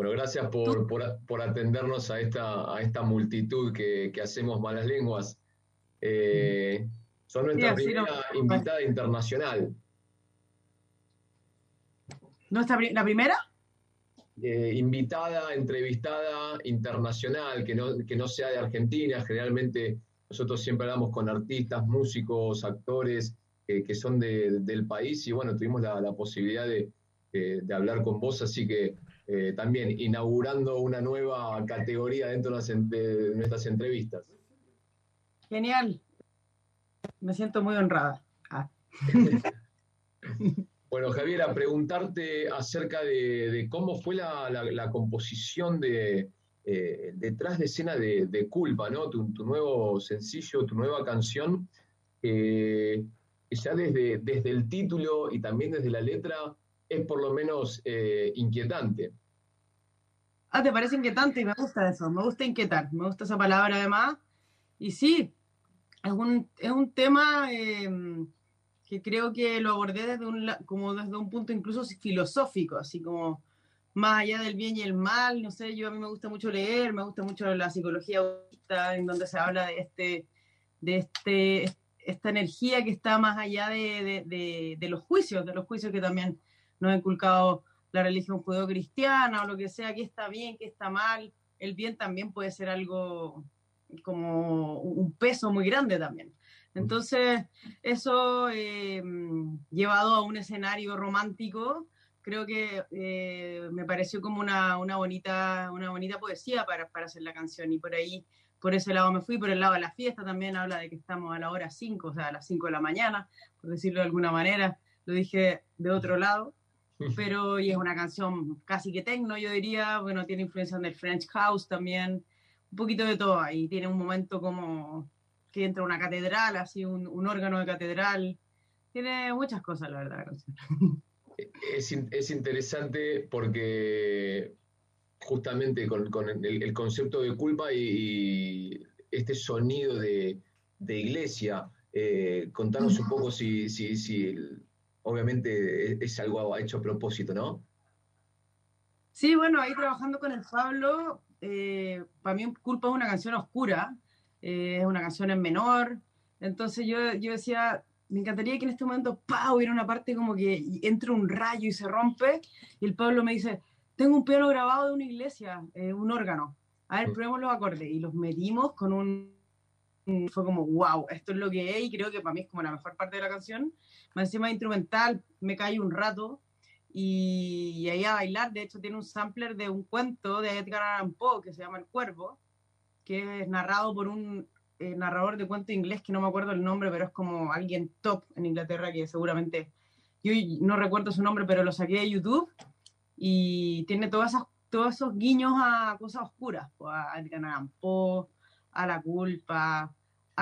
Bueno, gracias por, atendernos a esta, a esta multitud que, hacemos malas lenguas. Eh, son nuestra primera invitada internacional. ¿Nuestra, ¿La primera? Eh, invitada, entrevistada internacional, que no, que no sea de Argentina. Generalmente nosotros siempre hablamos con artistas, músicos, actores que son del país y bueno, tuvimos la, posibilidad de, hablar con vos, así que eh, también inaugurando una nueva categoría dentro de nuestras entrevistas. Genial. Me siento muy honrada. Ah. bueno, Javier, a preguntarte acerca de, cómo fue la, composición de eh, detrás de escena de, Culpa, ¿no? Tu, nuevo sencillo, tu nueva canción. Eh, ya desde, desde el título y también desde la letra es por lo menos eh, inquietante. Ah, ¿te parece inquietante? Y me gusta eso, me gusta inquietar, me gusta esa palabra además. Y sí, es un, es un tema em, que creo que lo abordé desde un, como desde un punto incluso filosófico, así como más allá del bien y el mal, no sé, yo a mí me gusta mucho leer, me gusta mucho la psicología en donde se habla de este, de este esta energía que está más allá de, los juicios, de los juicios que también nos ha inculcado la religión judeocristiana o lo que sea, que está bien, que está mal. El bien también puede ser algo como un peso muy grande también. Entonces, eso eh, llevado a un escenario romántico, creo que eh, me pareció como una, bonita, una bonita poesía para, para hacer la canción y por ahí por ese lado me fui, por el lado de la fiesta también habla de que estamos a la hora 5, o sea, a las 5 de la mañana, por decirlo de alguna manera, lo dije de otro lado, pero y es una canción casi que tecno, yo diría, bueno, tiene influencia del French House también, un poquito de todo ahí, tiene un momento como que entra una catedral, así un, un órgano de catedral, tiene muchas cosas, la verdad, la canción. Es, es interesante porque justamente con, el, concepto de culpa y, este sonido de, iglesia. Eh, contanos un poco si, si, si obviamente es algo hecho a propósito, ¿no? Sí, bueno, ahí trabajando con el Pablo, eh, para mí Culpa es una canción oscura, eh, es una canción en menor, entonces yo, yo decía, me encantaría que en este momento, ¡pau!, hubiera una parte como que entre un rayo y se rompe, y el Pablo me dice, tengo un piano grabado de una iglesia, eh, un órgano. A ver, probemos los acordes. Y los metimos con un, Fue como, wow, esto es lo que es. Y creo que para mí es como la mejor parte de la canción. Más encima instrumental, me cae un rato. Y, ahí a bailar. De hecho, tiene un sampler de un cuento de Edgar Allan Poe que se llama El Cuervo, que es narrado por un eh, narrador de cuento inglés que no me acuerdo el nombre, pero es como alguien top en Inglaterra que seguramente. Yo no recuerdo su nombre, pero lo saqué de YouTube y tiene todas esas, todos esos guiños a cosas oscuras, pues, a Edgar a la culpa,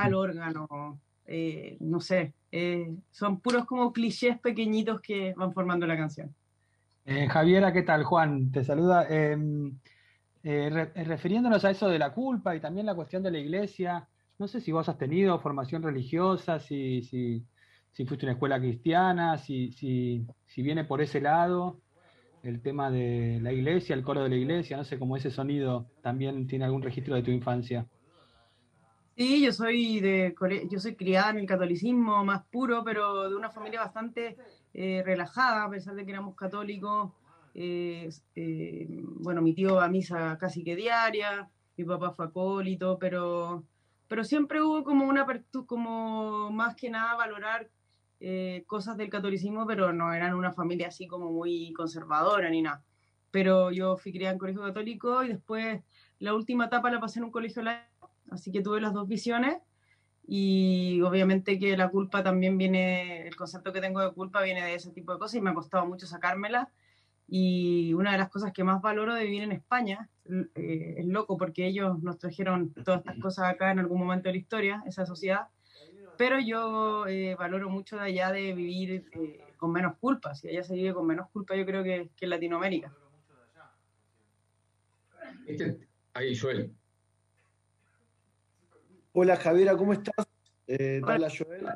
al órgano, eh, no sé, eh, son puros como clichés pequeñitos que van formando la canción. Eh, Javiera, ¿qué tal? Juan, te saluda. Em, refiriéndonos a eso de la culpa y también la cuestión de la iglesia, no sé si vos has tenido formación religiosa, si, si, si fuiste a una escuela cristiana, si, si, si viene por ese lado el tema de la iglesia, el coro de la iglesia, no sé cómo ese sonido también tiene algún registro de tu infancia. Sí, yo soy de yo soy criada en el catolicismo más puro, pero de una familia bastante eh, relajada, a pesar de que éramos católicos. Eh, eh, bueno, mi tío va a misa casi que diaria, mi papá fue acólito, pero, pero siempre hubo como una como más que nada valorar cosas del catolicismo, pero no eran una familia así como muy conservadora ni nada. Pero yo fui criada en colegio católico y después la última etapa la pasé en un colegio laico, así que tuve las dos visiones y obviamente que la culpa también viene, el concepto que tengo de culpa viene de ese tipo de cosas y me ha costado mucho sacármela. Y una de las cosas que más valoro de vivir en España eh, es loco porque ellos nos trajeron todas estas cosas acá en algún momento de la historia, esa sociedad, pero yo eh, valoro mucho de allá de vivir eh, con menos culpa. Si allá se vive con menos culpa, yo creo que, que en Latinoamérica. Este, ahí, Joel. Hola Javiera, ¿cómo estás? Eh, hola Joel.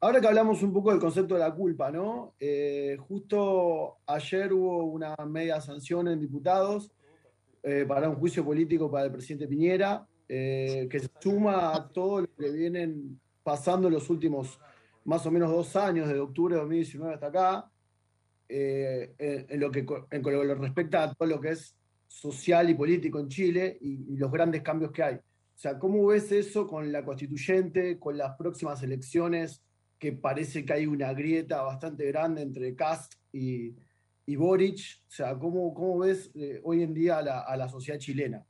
Ahora que hablamos un poco del concepto de la culpa, ¿no? Eh, justo ayer hubo una media sanción en diputados eh, para un juicio político para el presidente Piñera, eh, que se suma a todo lo que vienen pasando en los últimos más o menos dos años, desde octubre de 2019 hasta acá, en, lo que, en lo que respecta a todo lo que es social y político en Chile y, y los grandes cambios que hay. O sea, ¿cómo ves eso con la constituyente, con las próximas elecciones? que parece que hay una grieta bastante grande entre Cast y, y Boric. O sea, ¿cómo, cómo ves eh, hoy en día a la, sociedad chilena?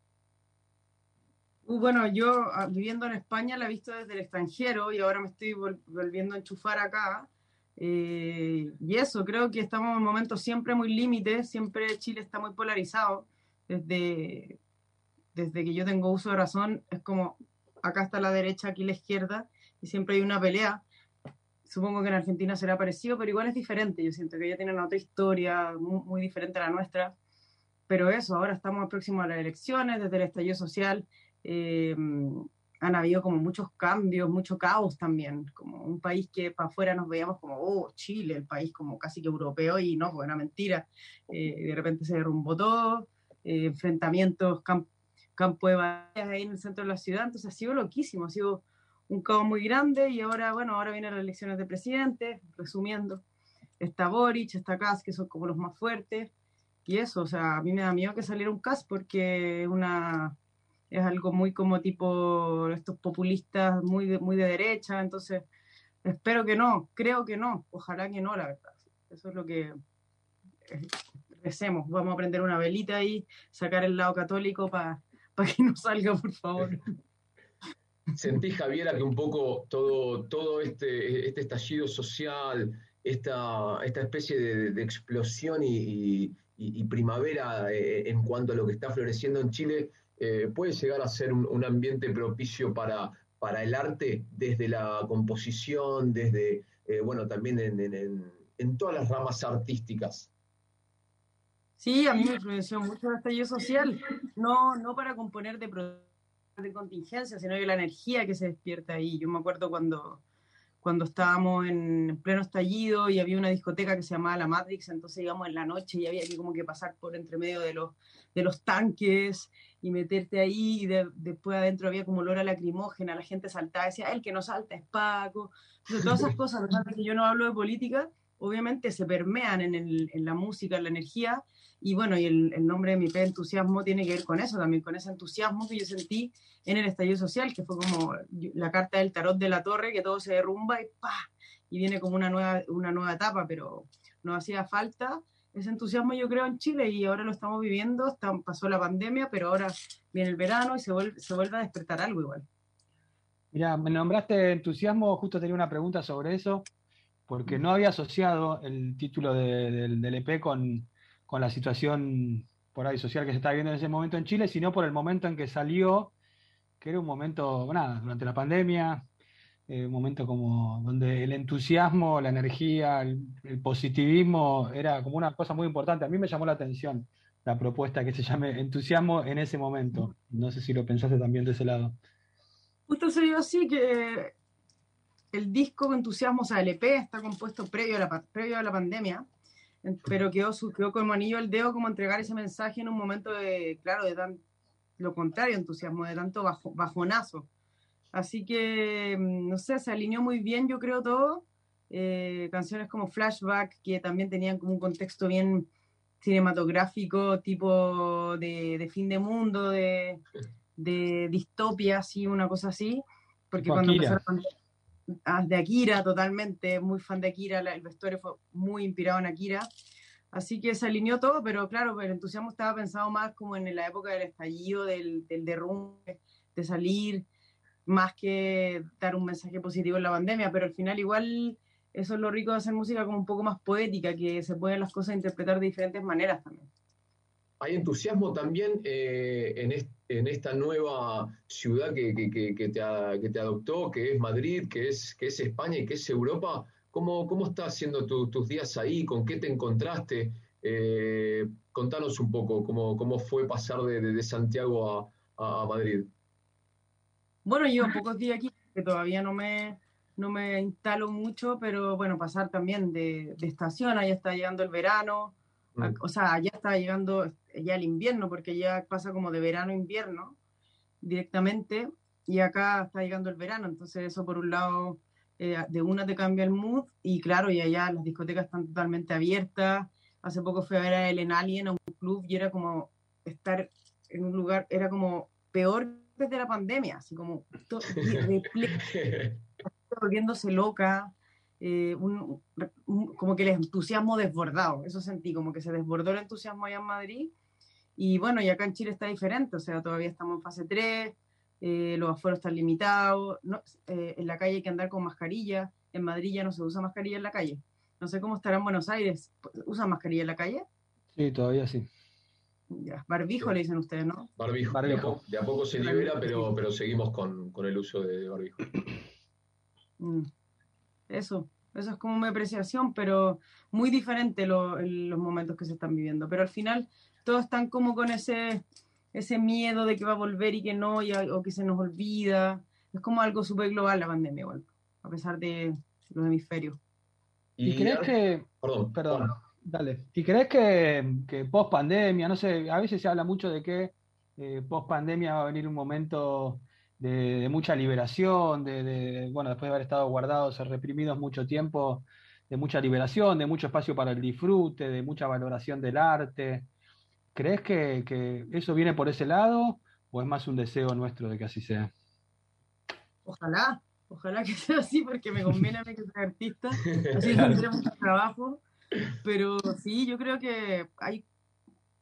Uh, bueno, yo ah, viviendo en España la he visto desde el extranjero y ahora me estoy volviendo a enchufar acá. Eh, y eso, creo que estamos en momentos siempre muy límites, siempre Chile está muy polarizado. Desde, desde que yo tengo uso de razón, es como acá está la derecha, aquí la izquierda, y siempre hay una pelea. Supongo que en Argentina será parecido, pero igual es diferente. Yo siento que ella tiene otra historia muy, diferente a la nuestra. Pero eso, ahora estamos próximos a las elecciones, desde el estallido social. Eh, han habido como muchos cambios, mucho caos también, como un país que para afuera nos veíamos como, oh, Chile, el país como casi que europeo, y no, fue una mentira. Eh, de repente se derrumbó todo, eh, enfrentamientos, campo de batallas ahí en el centro de la ciudad, entonces ha sido loquísimo, ha sido un caos muy grande y ahora, bueno, ahora vienen las elecciones de presidente, resumiendo, está Boric, está Kass, que son como los más fuertes, y eso, o sea, a mí me da miedo que saliera un Kass porque una, es algo muy como tipo estos populistas muy de, muy de derecha, entonces espero que no, creo que no, ojalá que no, la verdad. Eso es lo que recemos, vamos a prender una velita y sacar el lado católico para que no salga, por favor. ¿Sentís, Javiera, que un poco todo, todo este, este estallido social, esta, esta especie de, explosión y, primavera eh, en cuanto a lo que está floreciendo en Chile, eh, puede llegar a ser un, ambiente propicio para, para el arte desde la composición, desde, eh, bueno, también en, todas las ramas artísticas? Sí, a mí me influenció mucho el estallido social, no, no para componer de de contingencia, sino que la energía que se despierta ahí. Yo me acuerdo cuando, cuando estábamos en pleno estallido y había una discoteca que se llamaba La Matrix, entonces íbamos en la noche y había que como que pasar por entre medio de los, de los tanques y meterte ahí y después adentro había como olor a lacrimógena, la gente saltaba, decía, el que no salta es Paco. Entonces, todas esas cosas, que yo no hablo de política, obviamente se permean en, el, en la música, en la energía, y bueno, y el, nombre de mi P, entusiasmo, tiene que ver con eso también, con ese entusiasmo que yo sentí en el estallido social, que fue como la carta del tarot de la torre, que todo se derrumba y ¡pa! Y viene como una nueva, una nueva etapa, pero no hacía falta ese entusiasmo, yo creo, en Chile, y ahora lo estamos viviendo, pasó la pandemia, pero ahora viene el verano y se vuelve, se vuelve a despertar algo igual. Mira, me nombraste entusiasmo, justo tenía una pregunta sobre eso, porque no había asociado el título del EP con con la situación por ahí social que se estaba viendo en ese momento en Chile, sino por el momento en que salió, que era un momento, nada, durante la pandemia, eh, un momento como donde el entusiasmo, la energía, el, positivismo era como una cosa muy importante. A mí me llamó la atención la propuesta que se llame entusiasmo en ese momento. No sé si lo pensaste también de ese lado. Justo se dio así que el disco Entusiasmo, o sea, el EP está compuesto previo a la, previo a la pandemia pero quedó, quedó como anillo al dedo como entregar ese mensaje en un momento de, claro, de tan, lo contrario, entusiasmo, de tanto bajo, bajonazo. Así que, mm, no sé, se alineó muy bien, yo creo, todo. Eh, canciones como Flashback, que también tenían como un contexto bien cinematográfico, tipo de, fin de mundo, de, de, distopia, así, una cosa así. Porque cuando empezaron, Ah, de Akira totalmente, muy fan de Akira, el vestuario fue muy inspirado en Akira. Así que se alineó todo, pero claro, el entusiasmo estaba pensado más como en la época del estallido, del, del derrumbe, de salir, más que dar un mensaje positivo en la pandemia, pero al final igual eso es lo rico de hacer música como un poco más poética, que se pueden las cosas interpretar de diferentes maneras también hay entusiasmo también eh, en, esta nueva ciudad que, te, adoptó, que es Madrid, que es, que es España y que es Europa. ¿Cómo, cómo estás haciendo tus días ahí? ¿Con qué te encontraste? Eh, contanos un poco cómo, cómo fue pasar de, Santiago a, Madrid. Bueno, llevo pocos días aquí, que todavía no me, no me instalo mucho, pero bueno, pasar también de, estación, allá está llegando el verano, mm. o sea, allá está llegando ya el invierno, porque ya pasa como de verano a invierno directamente, y acá está llegando el verano, entonces eso por un lado, eh, de una te cambia el mood, y claro, y allá las discotecas están totalmente abiertas, hace poco fui a ver a Ellen Alien a un club y era como estar en un lugar, era como peor desde la pandemia, así como volviéndose loca, eh, como que el entusiasmo desbordado, eso sentí, como que se desbordó el entusiasmo allá en Madrid. Y bueno, y acá en Chile está diferente, o sea, todavía estamos en fase 3, eh, los aforos están limitados, eh, en la calle hay que andar con mascarilla, en Madrid ya no se usa mascarilla en la calle. No sé cómo estará en Buenos Aires, ¿usan mascarilla en la calle? Sí, todavía sí. barbijo le dicen ustedes, ¿no? Barbijo, De, a poco, se libera, pero, pero seguimos con, con el uso de barbijo. Mm. Eso, eso es como mi apreciación, pero muy diferente los momentos que se están viviendo. Pero al final todos están como con ese, ese miedo de que va a volver y que no, o que se nos olvida. Es como algo súper global la pandemia, igual, a pesar de los hemisferios. ¿Y, crees que... Perdón, dale. ¿Y crees que, que post pandemia, no sé, a veces se habla mucho de que eh, post pandemia va a venir un momento de, mucha liberación, de, bueno, después de haber estado guardados, reprimidos mucho tiempo, de mucha liberación, de mucho espacio para el disfrute, de mucha valoración del arte. ¿Crees que, eso viene por ese lado o es más un deseo nuestro de que así sea? Ojalá, ojalá que sea así porque me conviene a mí que sea artista, así tendré mucho trabajo, pero sí, yo creo que hay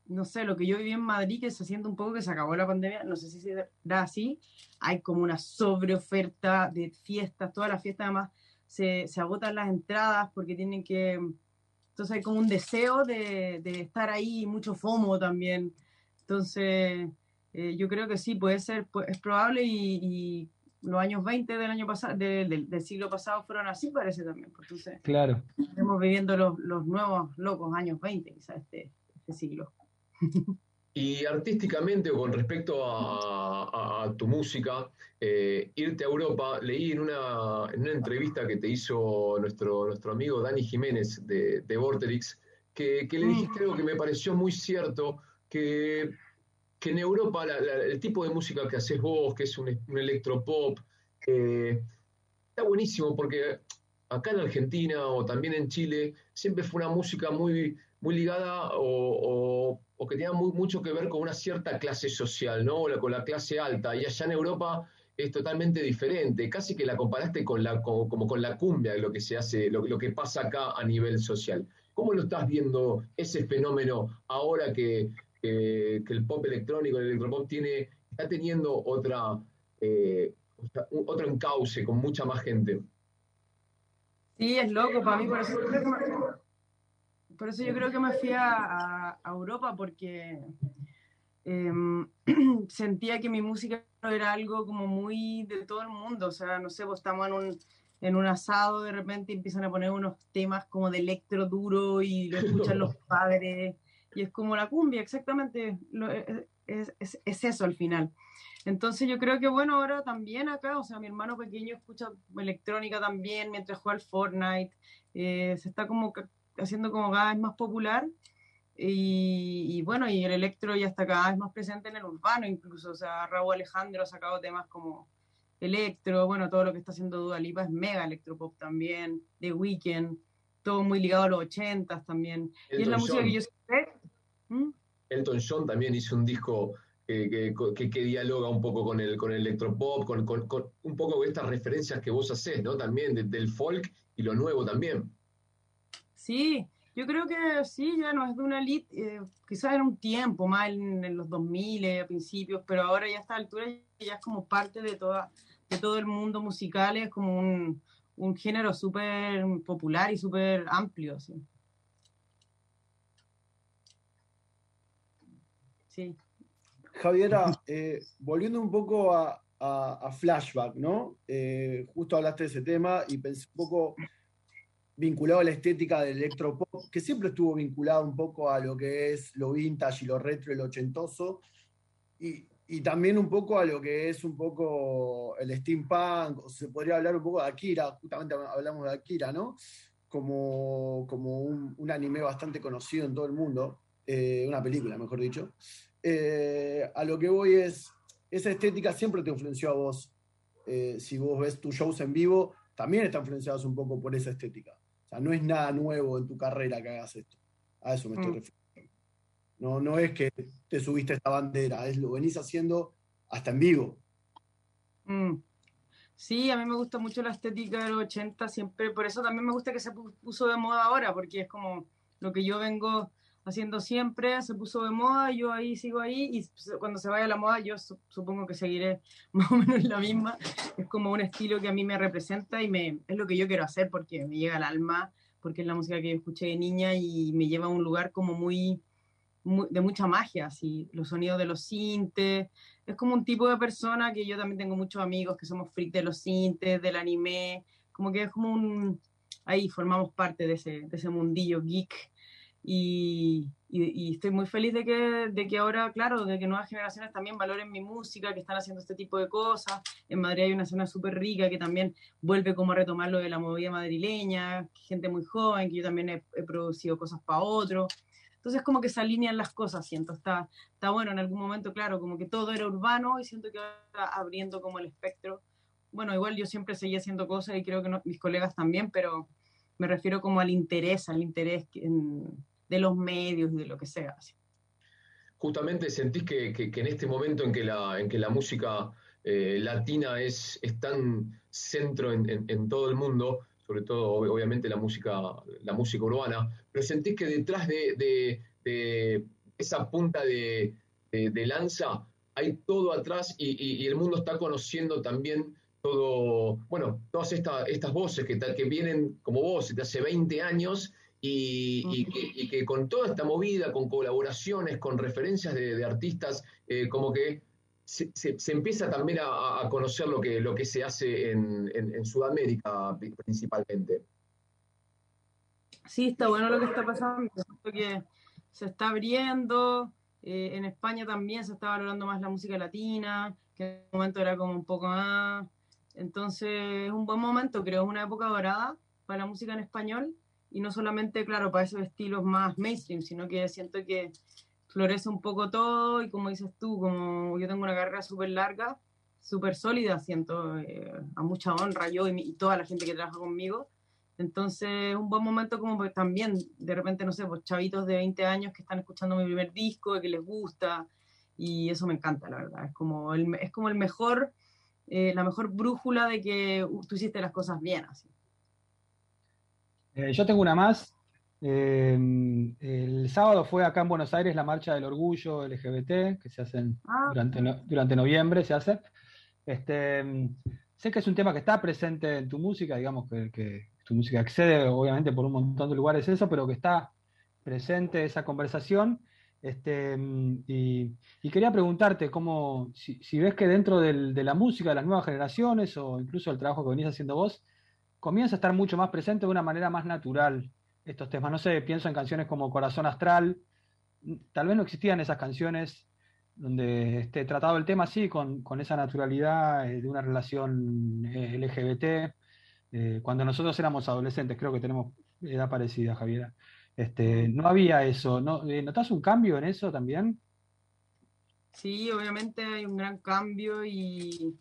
no sé, lo que yo viví en Madrid, que se siente un poco que se acabó la pandemia, no sé si será así, hay como una sobreoferta de fiestas, todas las fiestas además se, se agotan las entradas porque tienen que, entonces hay como un deseo de, de estar ahí, mucho FOMO también, entonces eh, yo creo que sí, puede ser, es probable y, los años 20 del año pasado, del, del, siglo pasado fueron así, parece también. Pues, entonces, claro. Estamos viviendo los, los nuevos locos años 20, quizás este, este siglo. Y artísticamente o con respecto a, tu música, eh, irte a Europa, leí en una, en una, entrevista que te hizo nuestro, nuestro amigo Dani Jiménez de, de Vorterix, que, le dijiste algo que me pareció muy cierto, que, que en Europa el tipo de música que haces vos, que es un, un electropop, eh, está buenísimo porque acá en Argentina o también en Chile siempre fue una música muy, muy ligada o o que tenía mucho que ver con una cierta clase social, ¿no? O con la clase alta. Y allá en Europa es totalmente diferente. Casi que la comparaste con la, como con la cumbia lo que se hace, lo, que pasa acá a nivel social. ¿Cómo lo estás viendo ese fenómeno ahora que, el pop electrónico, el electropop tiene, está teniendo otra, eh, otro encauce con mucha más gente? Sí, es loco para mí, por eso por eso yo creo que me fui a, Europa porque em, sentía que mi música era algo como muy de todo el mundo. O sea, no sé, pues estamos en un, en un asado de repente empiezan a poner unos temas como de electro duro y lo escuchan los padres. Y es como la cumbia, exactamente. E, e, es, es, eso al final. Entonces yo creo que bueno, ahora también acá, o sea, mi hermano pequeño escucha electrónica también mientras juega al Fortnite. Eh, se está como haciendo como cada vez más popular. Y, bueno, y el electro ya está cada vez más presente en el urbano, incluso. O sea, Raúl Alejandro ha sacado temas como electro, bueno, todo lo que está haciendo Dua Lipa es mega electropop también, The Weeknd, todo muy ligado a los ochentas también. y es la música que yo sé. ¿Mm? Elton John también hizo un disco que, que, dialoga un poco con el, con el electropop, con, con, con, un poco estas referencias que vos hacés, ¿no? También del folk y lo nuevo también. Sí, yo creo que sí, ya no es de una elite, eh, quizás en un tiempo, más en, los 2000, eh, a principios, pero ahora ya a esta altura ya es como parte de, toda, de todo el mundo musical, es como un, género súper popular y súper amplio. Sí. Sí. Javiera, eh, volviendo un poco a, Flashback, ¿no? justo hablaste de ese tema y pensé un poco vinculado a la estética del electropop, que siempre estuvo vinculado un poco a lo que es lo vintage y lo retro, el ochentoso. Y y también un poco a lo que es un poco el steampunk, o se podría hablar un poco de Akira, justamente hablamos de Akira, ¿no? Como, como un, anime bastante conocido en todo el mundo, eh, una película, mejor dicho. Eh, a lo que voy es, esa estética siempre te influenció a vos. Eh, si vos ves tus shows en vivo, también están influenciados un poco por esa estética. O sea, no es nada nuevo en tu carrera que hagas esto. A eso me estoy mm. refiriendo. No, no es que te subiste esta bandera, es lo venís haciendo hasta en vivo. Mm. Sí, a mí me gusta mucho la estética de los 80, siempre, por eso también me gusta que se puso de moda ahora, porque es como lo que yo vengo haciendo siempre, se puso de moda, yo ahí sigo ahí, y cuando se vaya la moda yo supongo que seguiré más o menos la misma. Es como un estilo que a mí me representa y me, es lo que yo quiero hacer porque me llega al alma, porque es la música que yo escuché de niña y me lleva a un lugar como muy de mucha magia, así, los sonidos de los sintes. Es como un tipo de persona que yo también tengo muchos amigos que somos freaks de los sintes, del anime, como que es como un... Ahí formamos parte de ese, de ese mundillo geek. Y, y, estoy muy feliz de que, de que ahora, claro, de que nuevas generaciones también valoren mi música, que están haciendo este tipo de cosas. En Madrid hay una escena súper rica que también vuelve como a retomar lo de la movida madrileña, gente muy joven, que yo también he, he producido cosas para otros. Entonces como que se alinean las cosas, siento, está, está bueno en algún momento, claro, como que todo era urbano y siento que va abriendo como el espectro. Bueno, igual yo siempre seguía haciendo cosas y creo que mis colegas también, pero me refiero como al interés, al interés de los medios y de lo que sea. Justamente sentís que, que, en este momento en que la, en que la música eh, latina es, es tan centro en, en todo el mundo, sobre todo obviamente la música, la música urbana, pero sentís que detrás de, esa punta de, lanza hay todo atrás y, el mundo está conociendo también todo, bueno, todas estas voces que, que vienen como vos de hace 20 años y, que, con toda esta movida, con colaboraciones, con referencias de, artistas, eh, como que se, se, empieza también a, conocer lo que, lo que se hace en, en, Sudamérica principalmente. Sí, está bueno lo que está pasando, que se está abriendo, eh, en España también se está valorando más la música latina, que en un momento era como un poco más... Entonces es un buen momento, creo, es una época dorada para la música en español y no solamente, claro, para esos estilos más mainstream, sino que siento que florece un poco todo y como dices tú, como yo tengo una carrera súper larga, súper sólida, siento eh, a mucha honra yo y, toda la gente que trabaja conmigo. Entonces, es un buen momento como pues, también, de repente, no sé, pues chavitos de 20 años que están escuchando mi primer disco, que les gusta, y eso me encanta, la verdad. Es como el, es como el mejor, eh, la mejor brújula de que uh, tú hiciste las cosas bien, así. Eh, yo tengo una más, Em, el sábado fue acá en Buenos Aires la marcha del orgullo LGBT, que se hace ah. durante, durante noviembre, se hace. Este, em, sé que es un tema que está presente en tu música, digamos que, tu música accede obviamente por un montón de lugares eso, pero que está presente esa conversación. Este, em, y, quería preguntarte cómo, si, ves que dentro de la música de las nuevas generaciones o incluso el trabajo que venís haciendo vos, comienza a estar mucho más presente de una manera más natural estos temas. No sé, pienso en canciones como Corazón Astral. Tal vez no existían esas canciones donde esté tratado el tema así, con, esa naturalidad eh, de una relación eh, LGBT. Eh, cuando nosotros éramos adolescentes, creo que tenemos edad parecida, Javiera. Este, no había eso. ¿no? ¿Notas un cambio en eso también? Sí, obviamente hay un gran cambio y,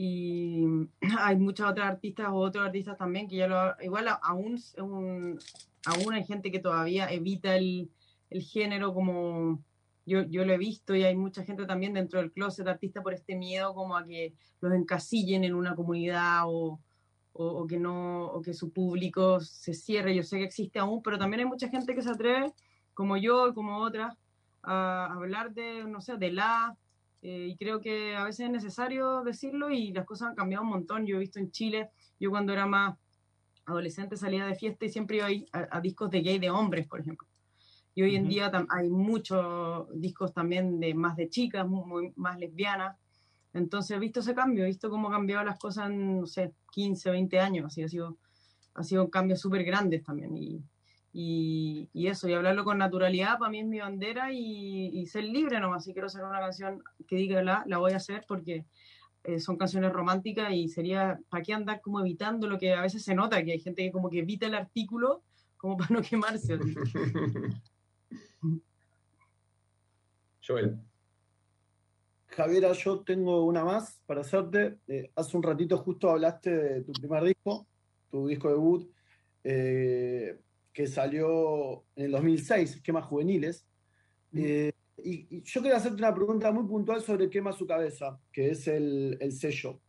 y hay muchas otras artistas o otros artistas también que ya lo igual aún aún hay gente que todavía evita el, el género como yo, yo, lo he visto y hay mucha gente también dentro del closet artista por este miedo como a que los encasillen en una comunidad o, o, que no o que su público se cierre. Yo sé que existe aún pero también hay mucha gente que se atreve como yo y como otras a hablar de no sé de la eh, y creo que a veces es necesario decirlo y las cosas han cambiado un montón. Yo he visto en Chile, yo cuando era más adolescente salía de fiesta y siempre iba a, a, discos de gay de hombres, por ejemplo. Y hoy en día hay muchos discos también de más de chicas, muy, más lesbianas. Entonces he visto ese cambio, he visto cómo han cambiado las cosas en, no sé, 15, 20 años. Así ha sido, ha sido un cambio súper grande también. Y, Y, eso, y hablarlo con naturalidad para mí es mi bandera y, ser libre nomás. Si quiero hacer una canción que diga la, la voy a hacer porque eh, son canciones románticas y sería, ¿para qué andar como evitando lo que a veces se nota? Que hay gente que como que evita el artículo como para no quemarse. Joel. Javiera, yo tengo una más para hacerte. Eh, hace un ratito justo hablaste de tu primer disco, tu disco debut, eh, que salió en el 2006, Esquemas Juveniles. Eh, y, yo quería hacerte una pregunta muy puntual sobre Quema su cabeza, que es el, sello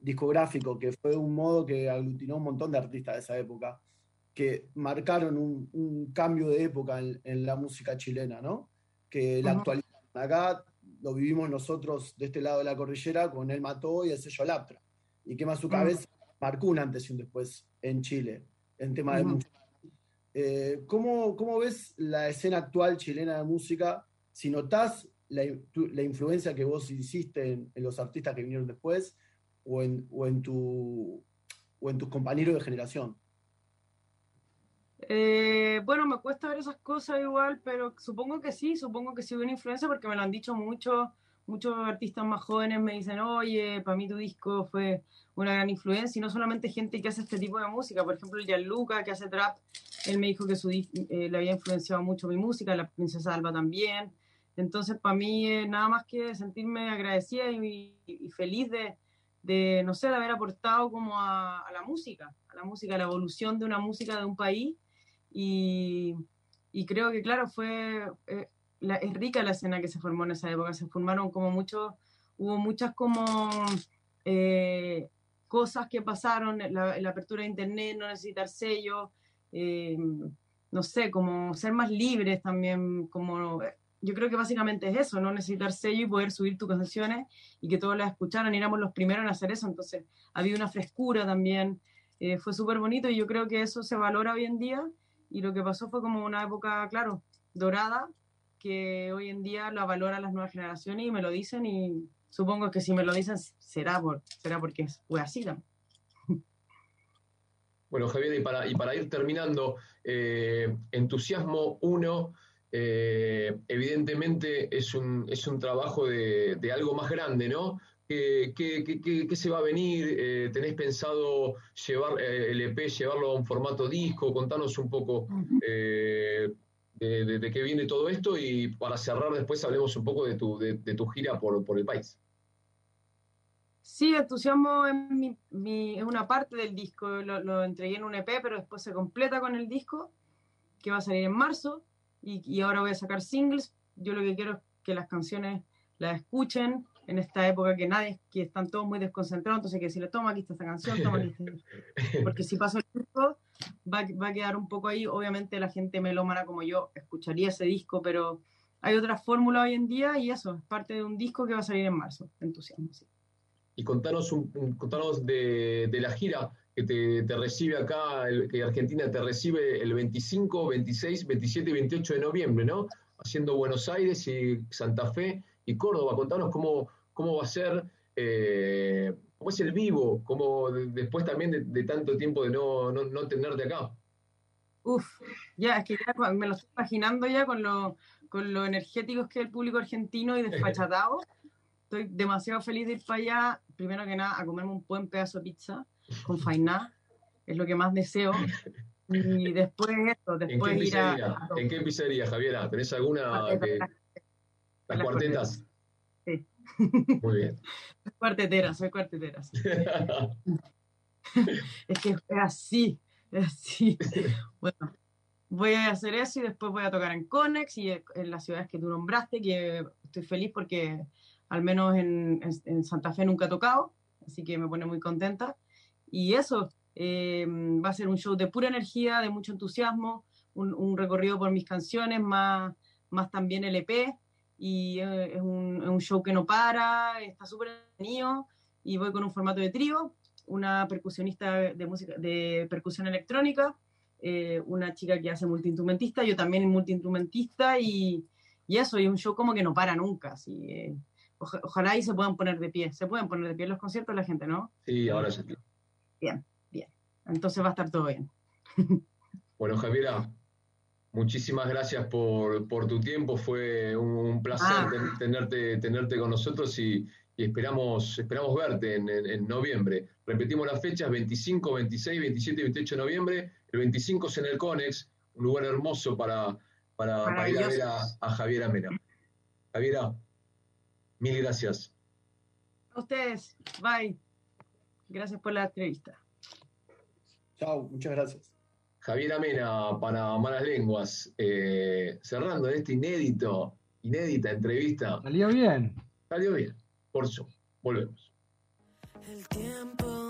discográfico, que fue un modo que aglutinó un montón de artistas de esa época, que marcaron un, cambio de época en, la música chilena, ¿no? Que la actualidad. Acá lo vivimos nosotros de este lado de la cordillera con El Mató y el sello Laptra. Y Quema su cabeza marcó un antes y un después en Chile, en tema de música. Eh, ¿cómo, ¿cómo, ves la escena actual chilena de música? Si notás la, influencia que vos hiciste en, los artistas que vinieron después o en, o en, tu, o en tus compañeros de generación. Eh, bueno, me cuesta ver esas cosas igual, pero supongo que sí, supongo que sí hubo una influencia porque me lo han dicho mucho, muchos artistas más jóvenes me dicen, oye, para mí tu disco fue una gran influencia, y no solamente gente que hace este tipo de música, por ejemplo, Gianluca, que hace trap, él me dijo que su, eh, le había influenciado mucho mi música, la Princesa Alba también, entonces para mí eh, nada más que sentirme agradecida y, feliz de, de, no sé, de haber aportado como a, a la música, a la música, a la evolución de una música de un país. Y, creo que, claro, fue, eh, es rica la escena que se formó en esa época. Se formaron como muchos, hubo muchas como eh, cosas que pasaron, la, la, apertura de Internet, no necesitar sellos, eh, no sé, como ser más libres también, como yo creo que básicamente es eso, no necesitar sello y poder subir tus canciones y que todos las escucharan, y éramos los primeros en hacer eso, entonces había una frescura también, fue súper bonito y yo creo que eso se valora hoy en día y lo que pasó fue como una época, claro, dorada, que hoy en día la valoran las nuevas generaciones y me lo dicen y supongo que si me lo dicen será, por, será porque fue así también. Bueno, Javier, y para, y para ir terminando, eh, Entusiasmo 1, eh, evidentemente es un, es un trabajo de, de, algo más grande, ¿no? ¿Qué, se va a venir? Eh, ¿Tenés pensado llevar eh, el EP, llevarlo a un formato disco? Contanos un poco eh, de, qué viene todo esto y para cerrar después hablemos un poco de tu, de, tu gira por, por, el país. Sí, Entusiasmo es, mi, es una parte del disco, lo, lo, entregué en un EP, pero después se completa con el disco, que va a salir en marzo, y, y ahora voy a sacar singles. Yo lo que quiero es que las canciones las escuchen, en esta época que nadie, que están todos muy desconcentrados, entonces hay que decirle, toma, aquí está esta canción, toma, aquí está. Porque si paso el disco, va, va, a quedar un poco ahí. Obviamente la gente melómana como yo escucharía ese disco, pero hay otra fórmula hoy en día y eso, es parte de un disco que va a salir en marzo, Entusiasmo. Sí. Y contanos, un, contanos de, de, la gira que te, te recibe acá, que Argentina te recibe el 25, 26, 27 y 28 de noviembre, ¿no? Haciendo Buenos Aires y Santa Fe y Córdoba. Contanos cómo, cómo va a ser, eh, cómo es el vivo, cómo después también de, tanto tiempo de no, no, no, tenerte acá. Uf, ya, es que ya me lo estoy imaginando ya con lo, con lo energéticos que es el público argentino y desfachatado. Estoy demasiado feliz de ir para allá, primero que nada, a comerme un buen pedazo de pizza con fainá, es lo que más deseo. Y después esto, después ir a, ¿En qué pizzería, Javiera? ¿Tenés alguna? Que... Las cuartetas. Sí. Muy bien. Soy cuartetera, soy cuartetera. es que es así, es así. Bueno, voy a hacer eso y después voy a tocar en Conex y en las ciudades que tú nombraste, que estoy feliz porque al menos en, en Santa Fe nunca he tocado, así que me pone muy contenta. Y eso, eh, va a ser un show de pura energía, de mucho entusiasmo, un, un recorrido por mis canciones, más, más también el EP, y eh, es un, show que no para, está súper entretenido y voy con un formato de trío, una percusionista de música de percusión electrónica, eh, una chica que hace multiinstrumentista, yo también multiinstrumentista y, y eso, y un show como que no para nunca, así, eh, ojalá y se puedan poner de pie, se pueden poner de pie en los conciertos la gente, ¿no? Sí, ahora sí. Bien, bien, entonces va a estar todo bien. Bueno, Javiera, Muchísimas gracias por, tu tiempo, fue un, placer ah. tenerte, tenerte con nosotros y, esperamos, esperamos verte en, noviembre. Repetimos las fechas, 25, 26, 27 y 28 de noviembre. El 25 es en el CONEX, un lugar hermoso para, para, ir a ver a, Javier Amena. Javiera, mil gracias. A ustedes, bye. Gracias por la entrevista. Chao, muchas gracias. Javier Amena para Malas Lenguas, eh, cerrando este inédito, inédita entrevista. Salió bien. Salió bien, por eso. Volvemos. El tiempo.